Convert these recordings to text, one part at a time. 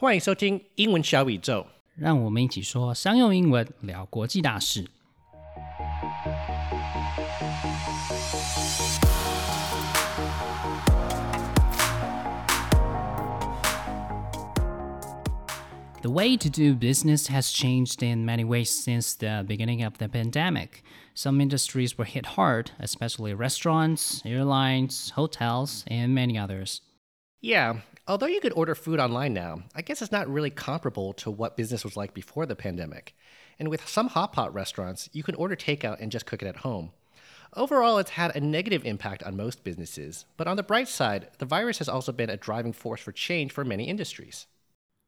欢迎收听英文小宇宙，让我们一起说商用英文，聊国际大事。The way to do business has changed in many ways since the beginning of the pandemic. Some industries were hit hard, especially restaurants, airlines, hotels, and many others. Yeah, although you could order food online now, I guess it's not really comparable to what business was like before the pandemic. And with some hot pot restaurants, you can order takeout and just cook it at home. Overall, it's had a negative impact on most businesses, but on the bright side, the virus has also been a driving force for change for many industries.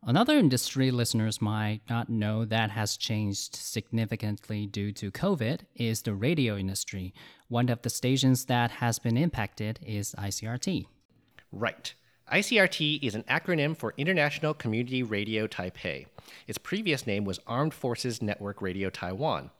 Another industry listeners might not know that has changed significantly due to COVID is the radio industry. One of the stations that has been impacted is ICRT. Right. ICRT is an acronym for International Community Radio Taipei. Its previous name was Armed Forces Network Radio Taiwan.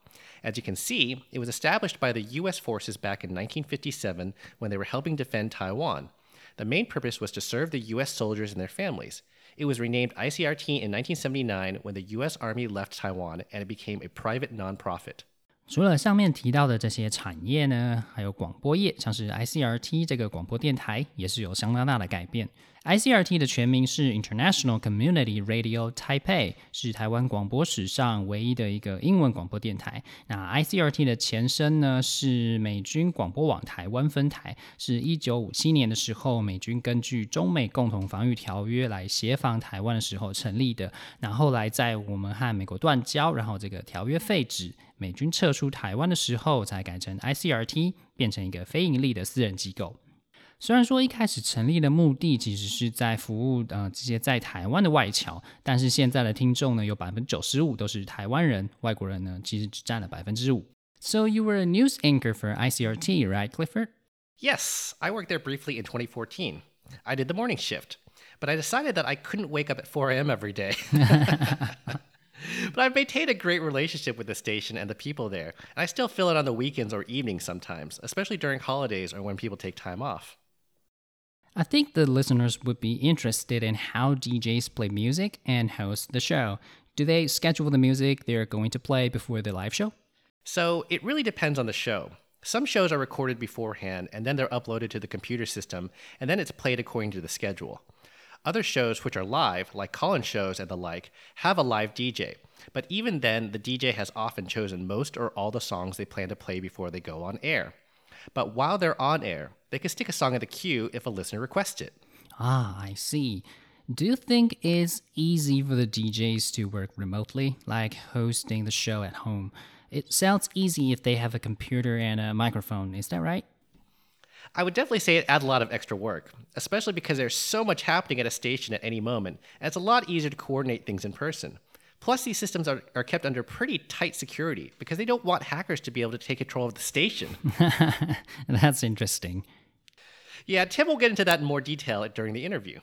As you can see, it was established by the US forces back in 1957 when they were helping defend Taiwan. The main purpose was to serve the US soldiers and their families. It was renamed ICRT in 1979 when the U.S. Army left Taiwan and it became a private nonprofit. 除了上面提到的这些产业呢，还有广播业，像是 ICRT 这个广播电台，也是有相当大的改变。ICRT 的全名是 International Community Radio Taipei，是台湾广播史上唯一的一个英文广播电台。那 ICRT 的前身呢是美军广播网台湾分台，是一九五七年的时候，美军根据中美共同防御条约来协防台湾的时候成立的。那后来在我们和美国断交，然后这个条约废止，美军撤出台湾的时候，才改成 ICRT，变成一个非盈利的私人机构。虽然说一开始成立的目的其实是在服务呃这些在台湾的外侨，但是现在的听众呢有百分之九十五都是台湾人，外国人呢其实只占了百分之五。So you were a news anchor for ICRT, right, Clifford? Yes, I worked there briefly in 2014. I did the morning shift, but I decided that I couldn't wake up at 4 a.m. every day. but I've maintained a great relationship with the station and the people there, and I still fill it on the weekends or evenings sometimes, especially during holidays or when people take time off. I think the listeners would be interested in how DJs play music and host the show. Do they schedule the music they're going to play before the live show? So it really depends on the show. Some shows are recorded beforehand and then they're uploaded to the computer system and then it's played according to the schedule. Other shows, which are live, like call in shows and the like, have a live DJ. But even then, the DJ has often chosen most or all the songs they plan to play before they go on air. But while they're on air, they can stick a song in the queue if a listener requests it. Ah, I see. Do you think it's easy for the DJs to work remotely, like hosting the show at home? It sounds easy if they have a computer and a microphone, is that right? I would definitely say it adds a lot of extra work, especially because there's so much happening at a station at any moment, and it's a lot easier to coordinate things in person. Plus, these systems are, are kept under pretty tight security because they don't want hackers to be able to take control of the station. That's interesting. Yeah, Tim will get into that in more detail during the interview.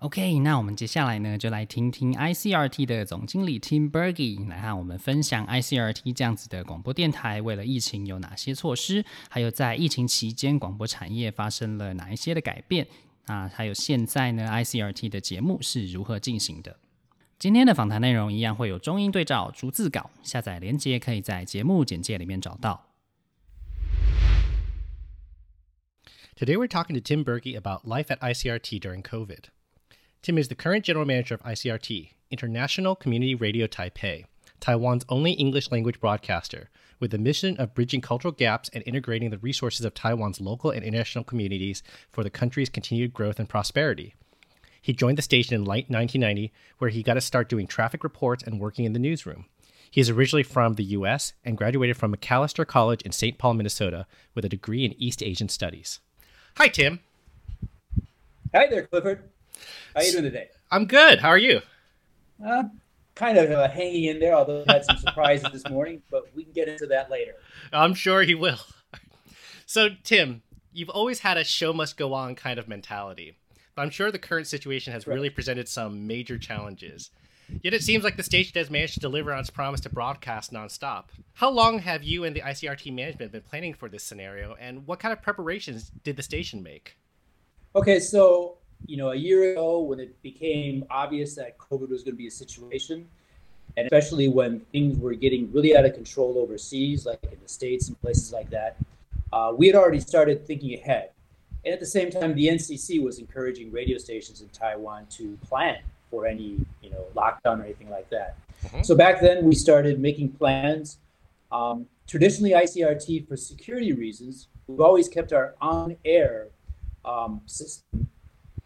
OK，那我们接下来呢，就来听听 ICRT 的总经理 Tim Berge 来和我们分享 ICRT 这样子的广播电台为了疫情有哪些措施，还有在疫情期间广播产业发生了哪一些的改变啊，还有现在呢 ICRT 的节目是如何进行的。今天的访谈内容一样会有中英对照、逐字稿，下载连接可以在节目简介里面找到。Today we're talking to Tim Berge about life at ICRT during COVID. Tim is the current general manager of ICRT, International Community Radio Taipei, Taiwan's only English language broadcaster, with the mission of bridging cultural gaps and integrating the resources of Taiwan's local and international communities for the country's continued growth and prosperity. He joined the station in late 1990, where he got to start doing traffic reports and working in the newsroom. He is originally from the U.S. and graduated from Macalester College in St. Paul, Minnesota, with a degree in East Asian Studies. Hi, Tim. Hi there, Clifford. How are you doing today? I'm good. How are you? Uh, kind of uh, hanging in there, although I had some surprises this morning, but we can get into that later. I'm sure he will. So, Tim, you've always had a show must go on kind of mentality. But I'm sure the current situation has really presented some major challenges. Yet it seems like the station has managed to deliver on its promise to broadcast nonstop. How long have you and the ICRT management been planning for this scenario, and what kind of preparations did the station make? Okay, so you know, a year ago when it became obvious that COVID was going to be a situation, and especially when things were getting really out of control overseas, like in the States and places like that, uh, we had already started thinking ahead. And at the same time, the NCC was encouraging radio stations in Taiwan to plan for any, you know, lockdown or anything like that. Mm-hmm. So back then, we started making plans. Um, traditionally, ICRT, for security reasons, we've always kept our on-air um, system.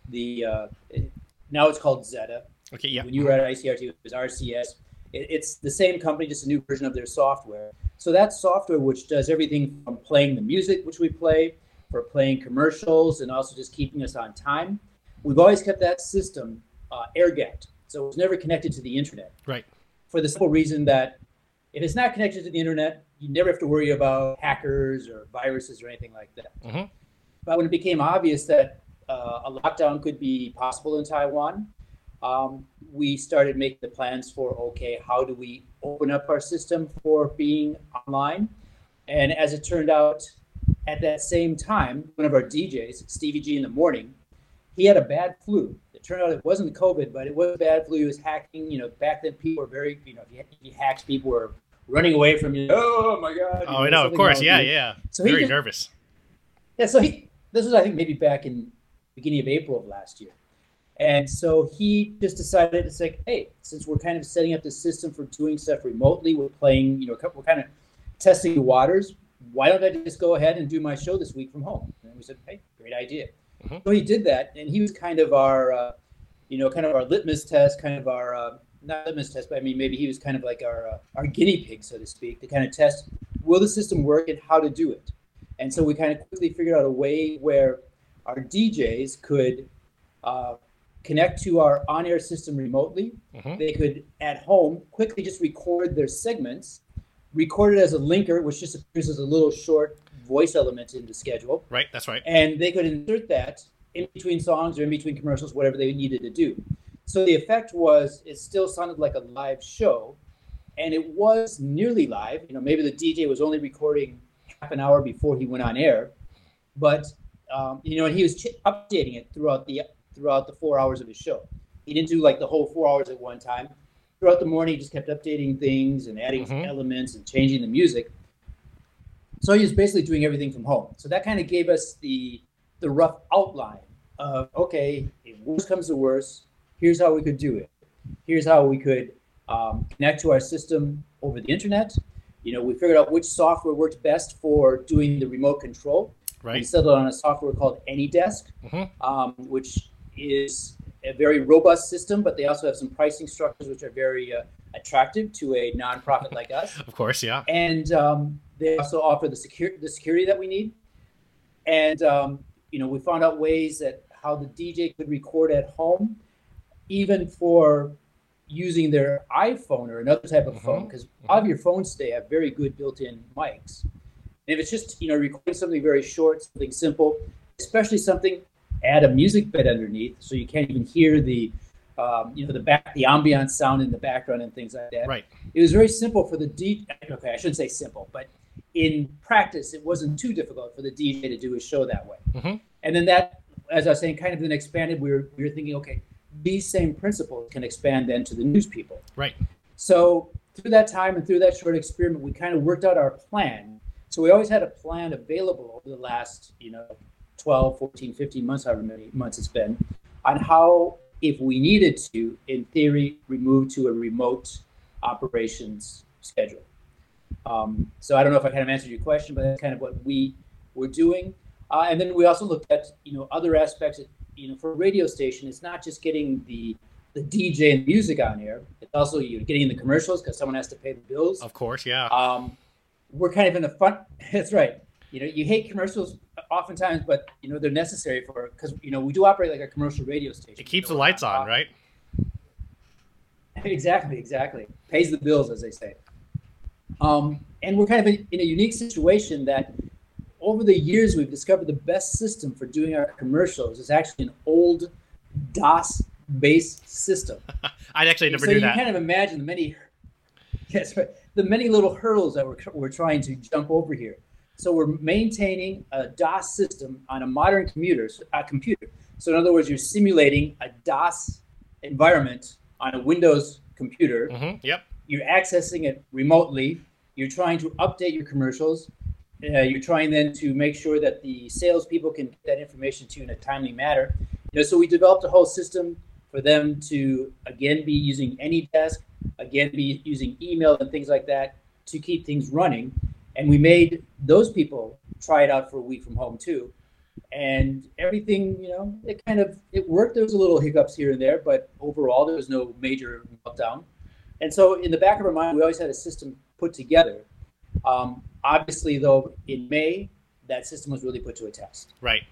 The uh, it, now it's called Zetta. Okay, yeah. When you were at ICRT, it was RCS. It, it's the same company, just a new version of their software. So that software, which does everything from playing the music, which we play, for playing commercials, and also just keeping us on time, we've always kept that system uh, air gapped. So it was never connected to the internet. Right. For the simple reason that if it's not connected to the internet, you never have to worry about hackers or viruses or anything like that. Mm-hmm. But when it became obvious that uh, a lockdown could be possible in Taiwan, um, we started making the plans for okay, how do we open up our system for being online? And as it turned out, at that same time, one of our DJs, Stevie G in the morning, he had a bad flu. It turned out it wasn't COVID, but it was bad flu. He was hacking. You know, back then people were very, you know, if you, hacked, people were running away from you. Oh my god! Oh, I know, of course, yeah, yeah. So very just, nervous. Yeah, so he. This was, I think, maybe back in beginning of April of last year. And so he just decided it's like, hey, since we're kind of setting up the system for doing stuff remotely, we're playing, you know, we're kind of testing the waters. Why don't I just go ahead and do my show this week from home? And we said, hey, great idea. Mm-hmm. So he did that, and he was kind of our, uh, you know, kind of our litmus test, kind of our uh, not litmus test, but I mean maybe he was kind of like our uh, our guinea pig, so to speak, to kind of test will the system work and how to do it. And so we kind of quickly figured out a way where our DJs could uh, connect to our on-air system remotely. Mm-hmm. They could at home quickly just record their segments, record it as a linker, which just appears as a little short voice element in the schedule. Right, that's right. And they could insert that in between songs or in between commercials, whatever they needed to do. So the effect was it still sounded like a live show, and it was nearly live. You know, maybe the DJ was only recording half an hour before he went on air, but um, you know, and he was ch- updating it throughout the throughout the four hours of his show. He didn't do like the whole four hours at one time. Throughout the morning, he just kept updating things and adding mm-hmm. elements and changing the music. So he was basically doing everything from home. So that kind of gave us the the rough outline of okay, if worst comes to worst, here's how we could do it. Here's how we could um, connect to our system over the internet. You know, we figured out which software worked best for doing the remote control. Right. We settled on a software called AnyDesk, mm-hmm. um, which is a very robust system, but they also have some pricing structures which are very uh, attractive to a nonprofit like us. Of course, yeah. And um, they also offer the secure the security that we need. And um, you know, we found out ways that how the DJ could record at home, even for using their iPhone or another type of mm-hmm. phone, because mm-hmm. all of your phones today have very good built-in mics. And if it's just you know recording something very short, something simple, especially something, add a music bed underneath so you can't even hear the um, you know, the back, the ambient sound in the background and things like that. Right. It was very simple for the D. Okay, I shouldn't say simple, but in practice, it wasn't too difficult for the DJ to do a show that way. Mm-hmm. And then that, as I was saying, kind of then expanded. We were we were thinking, okay, these same principles can expand then to the news people. Right. So through that time and through that short experiment, we kind of worked out our plan. So we always had a plan available over the last, you know, 12, 14, 15 months, however many months it's been, on how if we needed to, in theory, remove to a remote operations schedule. Um, so I don't know if I kind of answered your question, but that's kind of what we were doing. Uh, and then we also looked at you know other aspects. Of, you know, for a radio station, it's not just getting the the DJ and music on air. It's also you know, getting in the commercials because someone has to pay the bills. Of course, yeah. Um, we're kind of in the front. That's right. You know, you hate commercials oftentimes, but you know they're necessary for because you know we do operate like a commercial radio station. It keeps the lights on, right? Exactly, exactly. Pays the bills, as they say. Um, and we're kind of in, in a unique situation that over the years we've discovered the best system for doing our commercials is actually an old DOS based system. I'd actually never so do that. So you kind of imagine the many, yes, right, the many little hurdles that we're, we're trying to jump over here. So we're maintaining a DOS system on a modern computer, a computer. So in other words, you're simulating a DOS environment on a Windows computer. Mm-hmm. Yep. You're accessing it remotely. You're trying to update your commercials. Uh, you're trying then to make sure that the salespeople can get that information to you in a timely manner. You know, so we developed a whole system for them to again be using AnyDesk, again be using email and things like that to keep things running. And we made those people try it out for a week from home too. And everything, you know, it kind of it worked. There was a little hiccups here and there, but overall there was no major meltdown. And so in the back of our mind, we always had a system put together. Um, obviously, though, in May, that system was really put to a test. Right.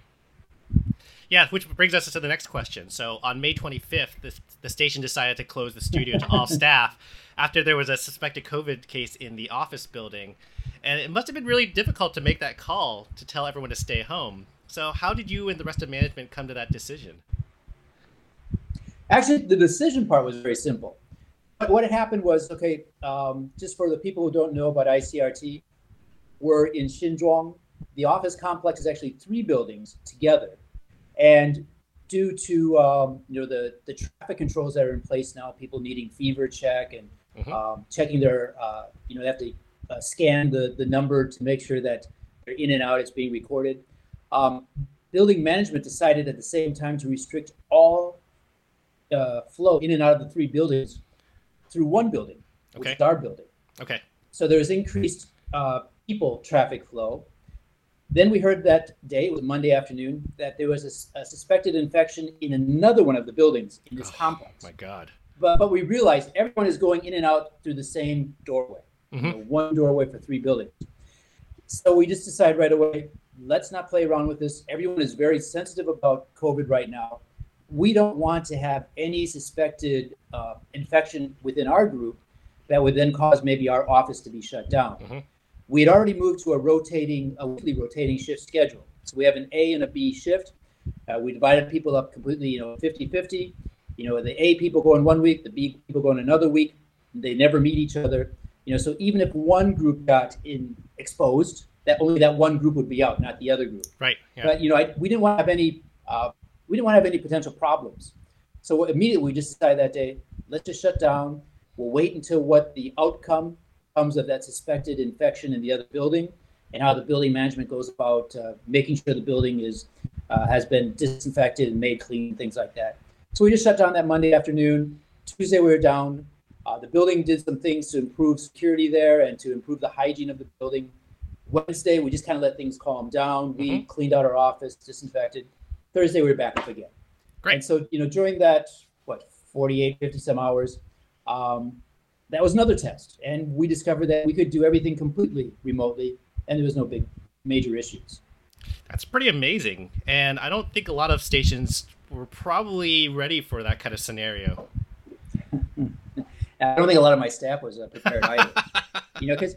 Yeah, which brings us to the next question. So on May 25th, the, the station decided to close the studio to all staff after there was a suspected COVID case in the office building. And it must have been really difficult to make that call to tell everyone to stay home. So, how did you and the rest of management come to that decision? Actually, the decision part was very simple. What had happened was okay, um, just for the people who don't know about ICRT, we're in Xinjiang. The office complex is actually three buildings together. And due to um, you know the, the traffic controls that are in place now, people needing fever check and mm-hmm. um, checking their uh, you know they have to uh, scan the the number to make sure that they're in and out. It's being recorded. Um, building management decided at the same time to restrict all uh, flow in and out of the three buildings through one building, which is our building. Okay. So there's increased uh, people traffic flow. Then we heard that day, it was Monday afternoon, that there was a, a suspected infection in another one of the buildings in this oh, complex. My God. But, but we realized everyone is going in and out through the same doorway, mm-hmm. you know, one doorway for three buildings. So we just decided right away, let's not play around with this. Everyone is very sensitive about COVID right now. We don't want to have any suspected uh, infection within our group that would then cause maybe our office to be shut down. Mm-hmm we had already moved to a rotating, a weekly rotating shift schedule. So we have an A and a B shift. Uh, we divided people up completely, you know, 50 50. You know, the A people go in one week, the B people go in another week. They never meet each other. You know, so even if one group got in exposed, that only that one group would be out, not the other group. Right. Yeah. But you know, I, we didn't want to have any, uh, we didn't want to have any potential problems. So immediately we just decided that day, let's just shut down. We'll wait until what the outcome comes of that suspected infection in the other building and how the building management goes about uh, making sure the building is uh, has been disinfected and made clean, things like that. So we just shut down that Monday afternoon. Tuesday we were down. Uh, the building did some things to improve security there and to improve the hygiene of the building. Wednesday we just kind of let things calm down. We mm-hmm. cleaned out our office, disinfected. Thursday we were back up again. Great. And so you know during that what 48, 50 some hours, um, that was another test, and we discovered that we could do everything completely remotely, and there was no big major issues. That's pretty amazing, and I don't think a lot of stations were probably ready for that kind of scenario. I don't think a lot of my staff was uh, prepared either. you know, because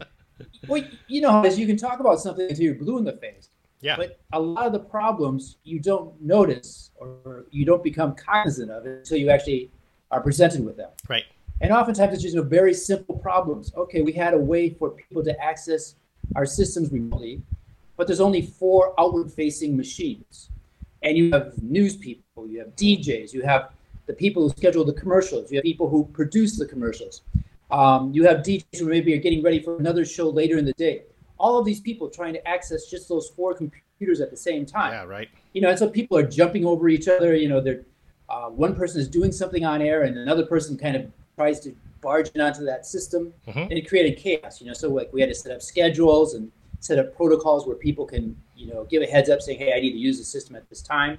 well, you know, as you can talk about something until you're blue in the face. Yeah. But a lot of the problems you don't notice or you don't become cognizant of it until you actually are presented with them. Right. And oftentimes it's just you know, very simple problems. Okay, we had a way for people to access our systems remotely, but there's only four outward facing machines. And you have news people, you have DJs, you have the people who schedule the commercials, you have people who produce the commercials. Um, you have DJs who maybe are getting ready for another show later in the day. All of these people trying to access just those four computers at the same time. Yeah, right. You know, and so people are jumping over each other. You know, they're uh, one person is doing something on air, and another person kind of tries to barge onto that system, mm-hmm. and it created chaos. You know, so like we had to set up schedules and set up protocols where people can, you know, give a heads up saying, "Hey, I need to use the system at this time,"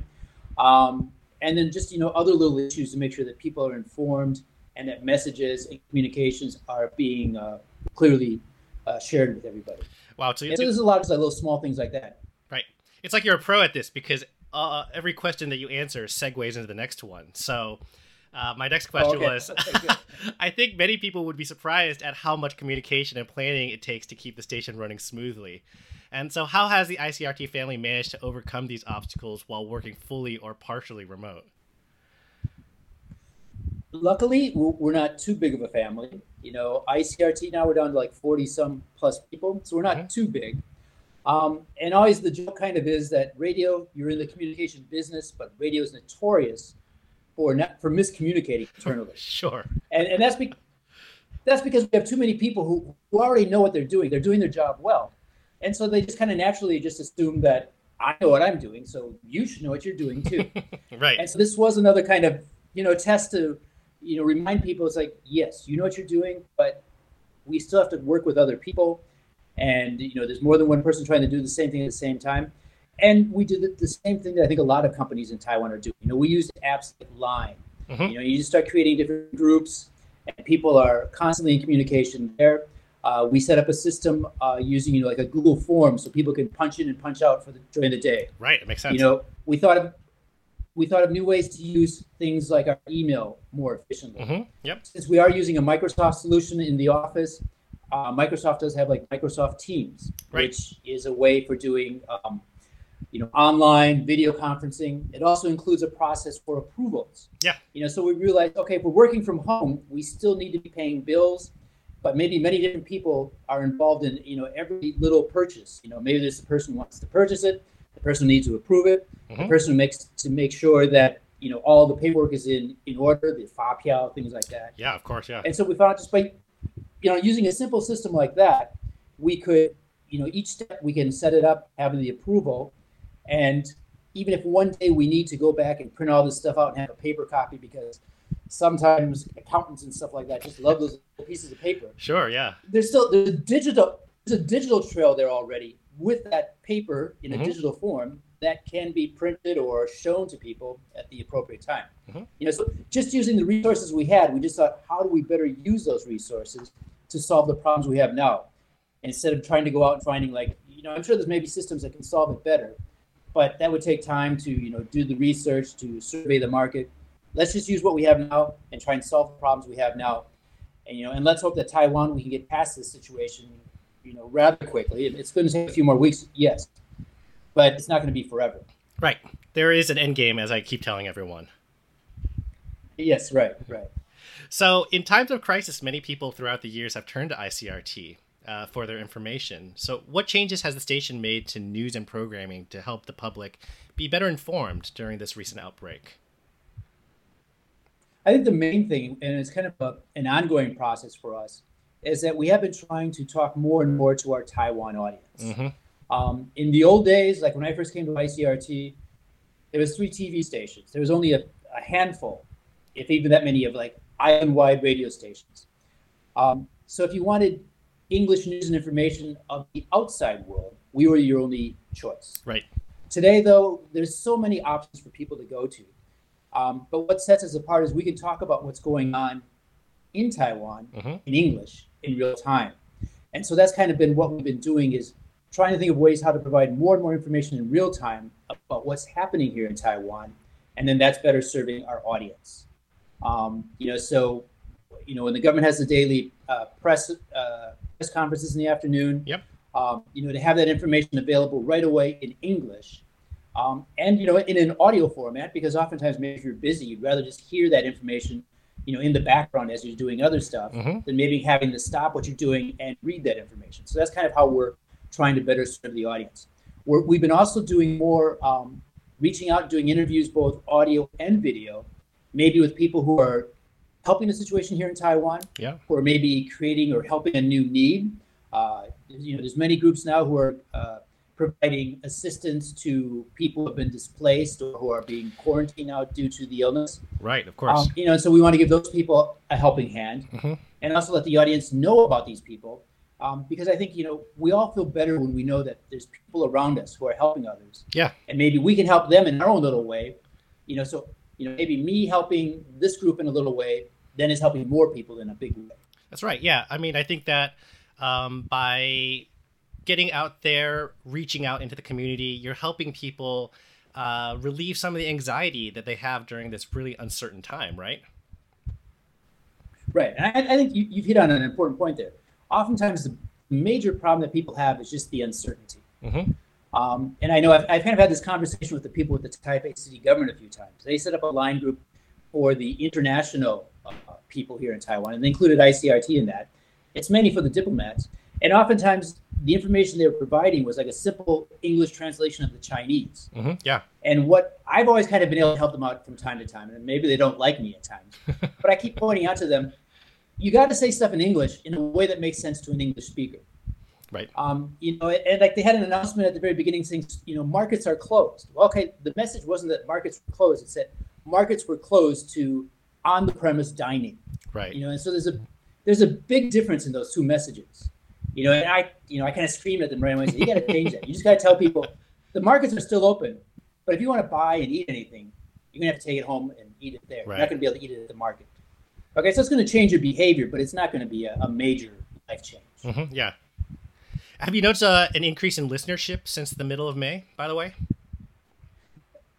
um, and then just you know other little issues to make sure that people are informed and that messages and communications are being uh, clearly uh, shared with everybody. Wow! So, so there's a lot of like, little small things like that. Right. It's like you're a pro at this because uh, every question that you answer segues into the next one. So uh, my next question oh, okay. was I think many people would be surprised at how much communication and planning it takes to keep the station running smoothly. And so, how has the ICRT family managed to overcome these obstacles while working fully or partially remote? Luckily, we're not too big of a family. You know, ICRT now we're down to like 40 some plus people, so we're not mm-hmm. too big. Um, and always the joke kind of is that radio, you're in the communication business, but radio is notorious for not, for miscommunicating internally. sure. And, and that's, be, that's because we have too many people who, who already know what they're doing. They're doing their job well. And so they just kind of naturally just assume that I know what I'm doing, so you should know what you're doing too. right. And so this was another kind of, you know, test to, you know, remind people it's like, yes, you know what you're doing, but we still have to work with other people and you know there's more than one person trying to do the same thing at the same time and we did the same thing that i think a lot of companies in taiwan are doing you know we use apps like line mm-hmm. you know you just start creating different groups and people are constantly in communication there uh, we set up a system uh, using you know like a google form so people can punch in and punch out for the during the day right it makes sense you know we thought of we thought of new ways to use things like our email more efficiently. Mm-hmm. Yep. Since we are using a Microsoft solution in the office, uh, Microsoft does have like Microsoft Teams, right. which is a way for doing, um, you know, online video conferencing. It also includes a process for approvals. Yeah. You know, so we realized, okay, if we're working from home, we still need to be paying bills, but maybe many different people are involved in, you know, every little purchase. You know, maybe there's the person who wants to purchase it, the person who needs to approve it, mm-hmm. the person who makes to make sure that you know all the paperwork is in in order, the fapiao, things like that. Yeah, of course, yeah. And so we found just by you know, using a simple system like that, we could, you know, each step we can set it up, having the approval, and even if one day we need to go back and print all this stuff out and have a paper copy because sometimes accountants and stuff like that just love those pieces of paper. Sure, yeah. There's still there's a digital there's a digital trail there already with that paper in a mm-hmm. digital form that can be printed or shown to people at the appropriate time. Mm-hmm. You know, so just using the resources we had, we just thought, how do we better use those resources to solve the problems we have now instead of trying to go out and finding like you know i'm sure there's maybe systems that can solve it better but that would take time to you know do the research to survey the market. Let's just use what we have now and try and solve the problems we have now. And you know and let's hope that taiwan we can get past this situation you know rather quickly. It's going to take a few more weeks yes but it's not going to be forever. Right. There is an end game as i keep telling everyone. Yes right right. So, in times of crisis, many people throughout the years have turned to ICRT uh, for their information. So, what changes has the station made to news and programming to help the public be better informed during this recent outbreak? I think the main thing, and it's kind of a, an ongoing process for us, is that we have been trying to talk more and more to our Taiwan audience. Mm-hmm. Um, in the old days, like when I first came to ICRT, there was three TV stations. There was only a, a handful, if even that many, of like island-wide radio stations. Um, so if you wanted English news and information of the outside world, we were your only choice. Right. Today, though, there's so many options for people to go to. Um, but what sets us apart is we can talk about what's going on in Taiwan mm-hmm. in English in real time. And so that's kind of been what we've been doing is trying to think of ways how to provide more and more information in real time about what's happening here in Taiwan. And then that's better serving our audience. Um, you know, so you know when the government has the daily uh, press uh, press conferences in the afternoon. Yep. Um, you know, to have that information available right away in English, um, and you know, in an audio format, because oftentimes maybe if you're busy, you'd rather just hear that information, you know, in the background as you're doing other stuff, mm-hmm. than maybe having to stop what you're doing and read that information. So that's kind of how we're trying to better serve the audience. we have been also doing more, um, reaching out, doing interviews, both audio and video, maybe with people who are helping the situation here in Taiwan, yeah. are maybe creating or helping a new need. Uh, you know, there's many groups now who are uh, providing assistance to people who have been displaced or who are being quarantined out due to the illness. Right, of course. Um, you know, so we want to give those people a helping hand, mm-hmm. and also let the audience know about these people, um, because I think you know we all feel better when we know that there's people around us who are helping others. Yeah, and maybe we can help them in our own little way. You know, so you know, maybe me helping this group in a little way, then it's helping more people in a big way. That's right. Yeah. I mean, I think that um, by getting out there, reaching out into the community, you're helping people uh, relieve some of the anxiety that they have during this really uncertain time, right? Right. And I, I think you, you've hit on an important point there. Oftentimes, the major problem that people have is just the uncertainty. Mm-hmm. Um, and I know I've, I've, kind of had this conversation with the people with the Taipei city government a few times. They set up a line group for the international people here in Taiwan, and they included ICRT in that. It's mainly for the diplomats. And oftentimes the information they were providing was like a simple English translation of the Chinese. hmm Yeah. And what I've always kind of been able to help them out from time to time, and maybe they don't like me at times, but I keep pointing out to them, you got to say stuff in English in a way that makes sense to an English speaker. Right. Um, you know, and like they had an announcement at the very beginning saying, you know, markets are closed. Well, okay, the message wasn't that markets were closed; it said markets were closed to on-the-premise dining. Right. You know, and so there's a there's a big difference in those two messages. You know, and I, you know, I kind of screamed at them right away. said, you got to change that. You just got to tell people the markets are still open, but if you want to buy and eat anything, you're gonna have to take it home and eat it there. You're not gonna be able to eat it at the market. Okay, so it's gonna change your behavior, but it's not gonna be a, a major life change. hmm Yeah. Have you noticed uh, an increase in listenership since the middle of May? By the way.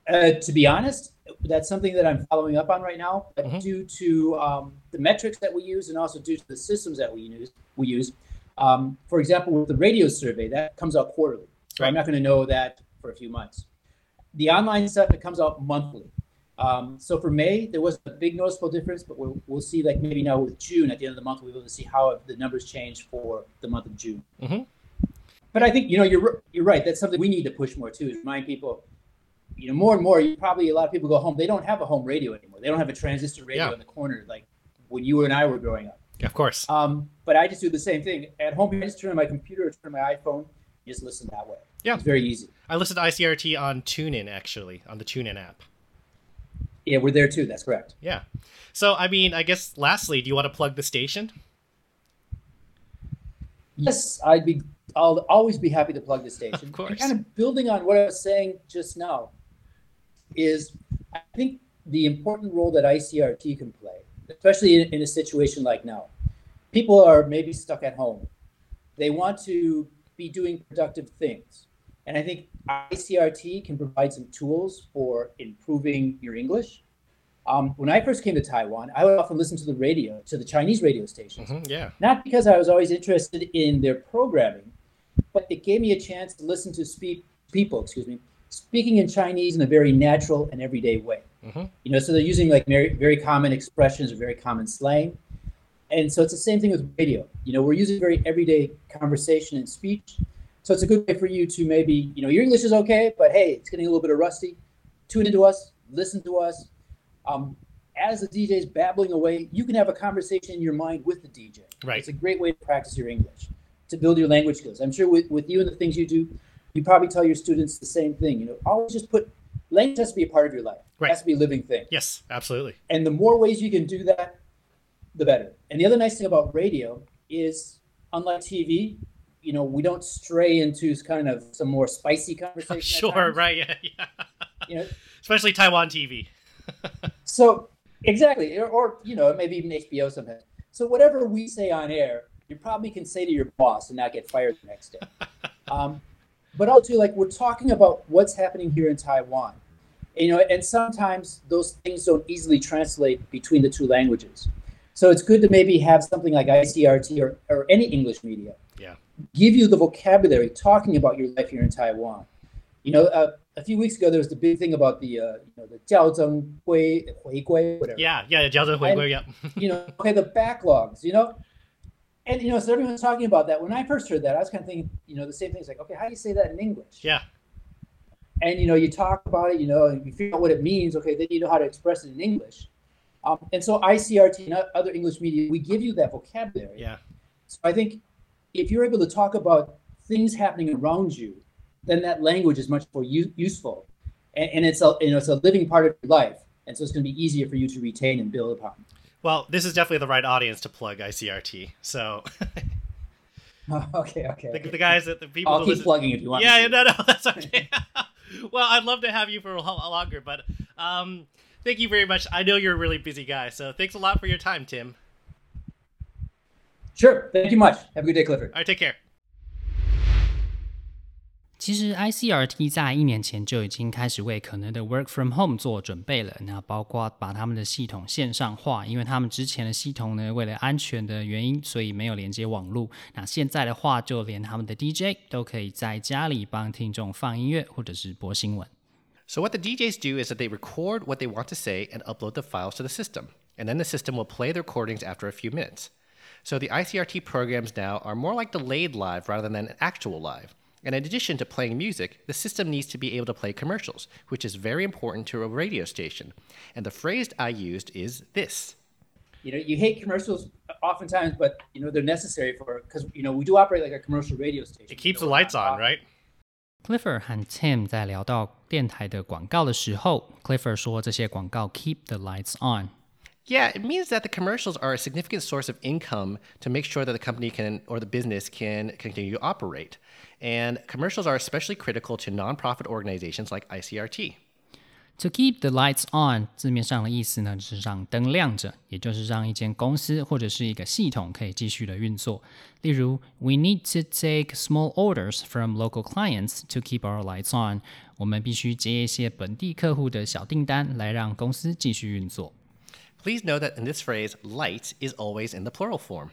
Uh, to be honest, that's something that I'm following up on right now. But Mhm. due to um, the metrics that we use, and also due to the systems that we use, we use. Um, for example, with the radio survey, that comes out quarterly, so Right. I'm not going to know that for a few months. The online stuff it comes out monthly. Um, so for May, there was a big noticeable difference, but we'll, we'll see like maybe now with June at the end of the month, we'll be able to see how the numbers change for the month of June. Mhm. But I think you know you're you're right. That's something we need to push more too. Is remind people you know, more and more, you probably a lot of people go home. They don't have a home radio anymore. They don't have a transistor radio Yeah. in the corner like when you and I were growing up. Of course. Um, but I just do the same thing at home. I just turn on my computer, or turn on my iPhone, you just listen that way. Yeah. it's very easy. I listened to ICRT on TuneIn actually on the TuneIn app. Yeah, we're there too. That's correct. Yeah. So I mean, I guess lastly, do you want to plug the station? Yes, I'd be. I'll always be happy to plug the station. Of course. And kind of building on what I was saying just now, is I think the important role that ICRT can play, especially in, in a situation like now. People are maybe stuck at home. They want to be doing productive things. And I think ICRT can provide some tools for improving your English. Um, when I first came to Taiwan, I would often listen to the radio, to the Chinese radio stations hmm Yeah. not because I was always interested in their programming, but it gave me a chance to listen to speak people, excuse me, speaking in Chinese in a very natural and everyday way. Mhm. You know, so they're using like very, very common expressions or very common slang, and so it's the same thing with radio. You know, we're using very everyday conversation and speech, so it's a good way for you to maybe, you know, your English is okay, but hey, it's getting a little bit of rusty. Tune into us, listen to us. Um, as the DJ is babbling away, you can have a conversation in your mind with the DJ. Right. It's a great way to practice your English, to build your language skills. I'm sure with, with you and the things you do, you probably tell your students the same thing. You know, always just put language has to be a part of your life. Right. It has to be a living thing. Yes. Absolutely. And the more ways you can do that, the better. And the other nice thing about radio is, unlike TV, you know, we don't stray into kind of some more spicy conversation. Sure. Right. Yeah. Yeah. You know, Especially Taiwan TV. So exactly, or, or you know, maybe even HBO sometimes. So whatever we say on air, you probably can say to your boss and not get fired the next day. Um, but also like we're talking about what's happening here in Taiwan. You know, and sometimes those things don't easily translate between the two languages. So it's good to maybe have something like ICRT or, or any English media yeah. give you the vocabulary talking about your life here in Taiwan. You know, uh, a few weeks ago there was the big thing about the uh, you know the Jiaozheng Hui Hui whatever. Yeah, yeah, Jiaozheng Hui yeah. you know, okay, the backlogs, you know and you know, so everyone's talking about that. When I first heard that, I was kind of thinking, you know, the same thing. It's like, okay, how do you say that in English? Yeah. And you know, you talk about it. You know, and you figure out what it means. Okay, then you know how to express it in English. Um, and so ICRT and other English media, we give you that vocabulary. Yeah. So I think if you're able to talk about things happening around you, then that language is much more u- useful, and, and it's a you know it's a living part of your life, and so it's going to be easier for you to retain and build upon. Well, this is definitely the right audience to plug ICRT. So okay, okay. the, the guys that the people I'll keep listen- plugging if you want. yeah, no, no, that's okay. well, I'd love to have you for a lo- longer, but um, thank you very much. I know you're a really busy guy, so thanks a lot for your time, Tim. Sure. Thank you much. Have a good day, Clifford. All right, take care. 其实 ICRT 在一年前就已经开始为可能的 work from home 做准备了，那包括把他们的系统线上化，因为他们之前的系统呢，为了安全的原因，所以没有连接网络。那现在的话，就连他们的 DJ 都可以在家里帮听众放音乐或者是播新闻。 So what the DJs do is that they record what they want to say and upload the files to the system, and then the system will play the recordings after a few minutes. So the ICRT programs now are more like delayed live rather than an actual live. And in addition to playing music, the system needs to be able to play commercials, which is very important to a radio station. And the phrase I used is this. You know, you hate commercials oftentimes, but you know they're necessary for because you know we do operate like a commercial radio station. It keeps You the know, we're lights not- on, right? Clifford 和 Tim 在聊到电台的广告的时候，Clifford 说这些广告 keep the lights on。 Yeah, it means that the commercials are a significant source of income to make sure that the company can or the business can continue to operate. And commercials are especially critical to nonprofit organizations like ICRT. To keep the lights on 字面上的意思呢，就是让灯亮着，也就是让一间公司或者是一个系统可以继续的运作。例如，We need to take small orders from local clients to keep our lights on。我们必须接一些本地客户的小订单，来让公司继续运作。 Please know that in this phrase, lights is always in the plural form.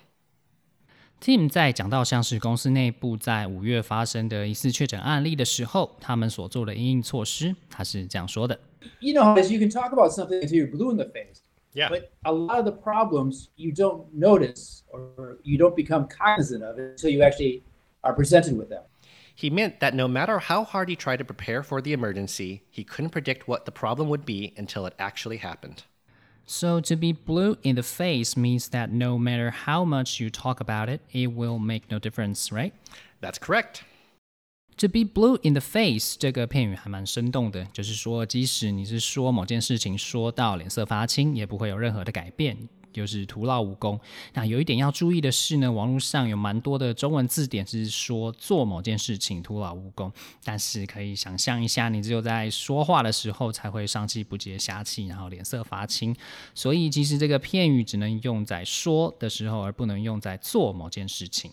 Tim 在讲到像是公司内部在五月发生的疑似确诊案例的时候，他们所做的应应措施，他是这样说的。 You know, as you can talk about something until you're blue in the face, Yeah. but a lot of the problems you don't notice or you don't become cognizant of until you actually are presented with them. He meant that no matter how hard he tried to prepare for the emergency, he couldn't predict what the problem would be until it actually happened. So to be blue in the face means that no matter how much you talk about it, it will make no difference, right? That's correct. To be blue in the face 这个片语还蛮生动的，就是说，即使你是说某件事情说到脸色发青，也不会有任何的改变， 就是徒劳无功。那有一点要注意的是呢，网络上有蛮多的中文字典是说做某件事情徒劳无功，但是可以想象一下，你只有在说话的时候才会上气不接下气，然后脸色发青。所以其实这个片语只能用在说的时候，而不能用在做某件事情。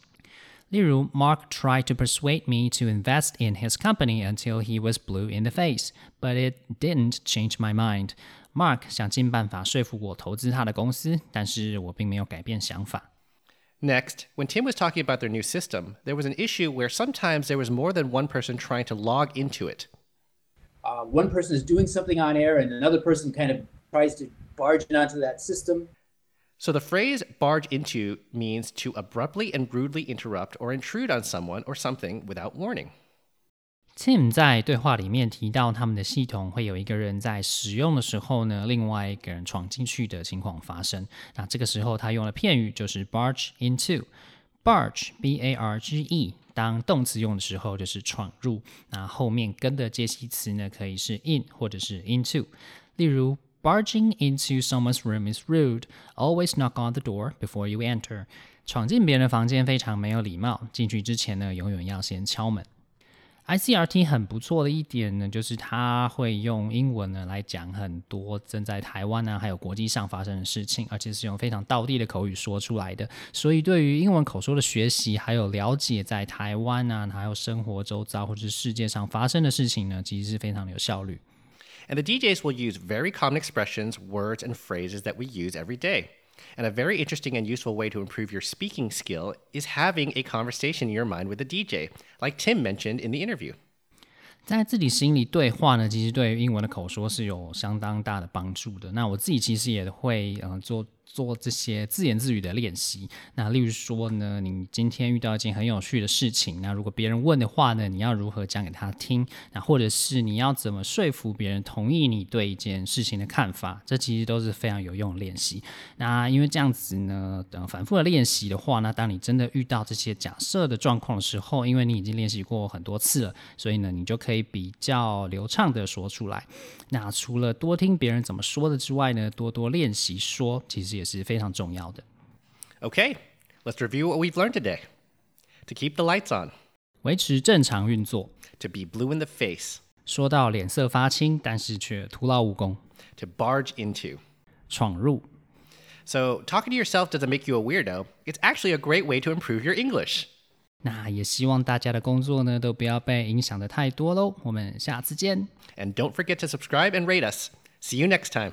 例如，Mark tried to persuade me to invest in his company until he was blue in the face, but it didn't change my mind. Mark 想尽办法说服我投资他的公司，但是我并没有改变想法。 Next, when Tim was talking about their new system, there was an issue where sometimes there was more than one person trying to log into it. Uh, one person is doing something on air, and another person kind of tries to barge in onto that system. So the phrase barge into means to abruptly and rudely interrupt or intrude on someone or something without warning. Tim 在对话里面提到，他们的系统会有一个人在使用的时候呢，另外一个人闯进去的情况发生。那这个时候他用了片语就是 barge into。barge b a r g e 当动词用的时候就是闯入，那后面跟的介系词呢可以是 in 或者是 into。例如 barging into someone's room is rude. Always knock on the door before you enter. 闯进别人的房间非常没有礼貌，进去之前呢永远要先敲门。ICRT 很不错的一点呢，就是它会用英文呢来讲很多正在台湾啊，还有国际上发生的事情，而且是用非常道地的口语说出来的。所以对于英文口说的学习，还有了解在台湾啊，还有生活周遭或者是世界上发生的事情呢，其实是非常的有效率。 And the DJs will use very common expressions, words, and phrases that we use every day. And a very interesting and useful way to improve your speaking skill is having a conversation in your mind with a DJ, like Tim mentioned in the interview. 在自己心里对话呢，其实对于英文的口说是有相当大的帮助的。那我自己其实也会嗯、呃做 做这些自言自语的练习。那例如说呢，你今天遇到一件很有趣的事情，那如果别人问的话呢，你要如何讲给他听？那或者是你要怎么说服别人同意你对一件事情的看法？这其实都是非常有用的练习。那因为这样子呢，等反复的练习的话，那当你真的遇到这些假设的状况的时候，因为你已经练习过很多次了，所以呢，你就可以比较流畅的说出来。那除了多听别人怎么说的之外呢，多多练习说，其实也是非常重要的。 Okay, let's review what we've learned today. To keep the lights on, 维持正常运作， to be blue in the face, 说到脸色发青，但是却徒劳无功， to barge into. 闯入。 So, talking to yourself doesn't make you a weirdo. It's actually a great way to improve your English. 那也希望大家的工作呢，都不要被影响的太多喽。我们下次见。 And don't forget to subscribe and rate us. See you next time.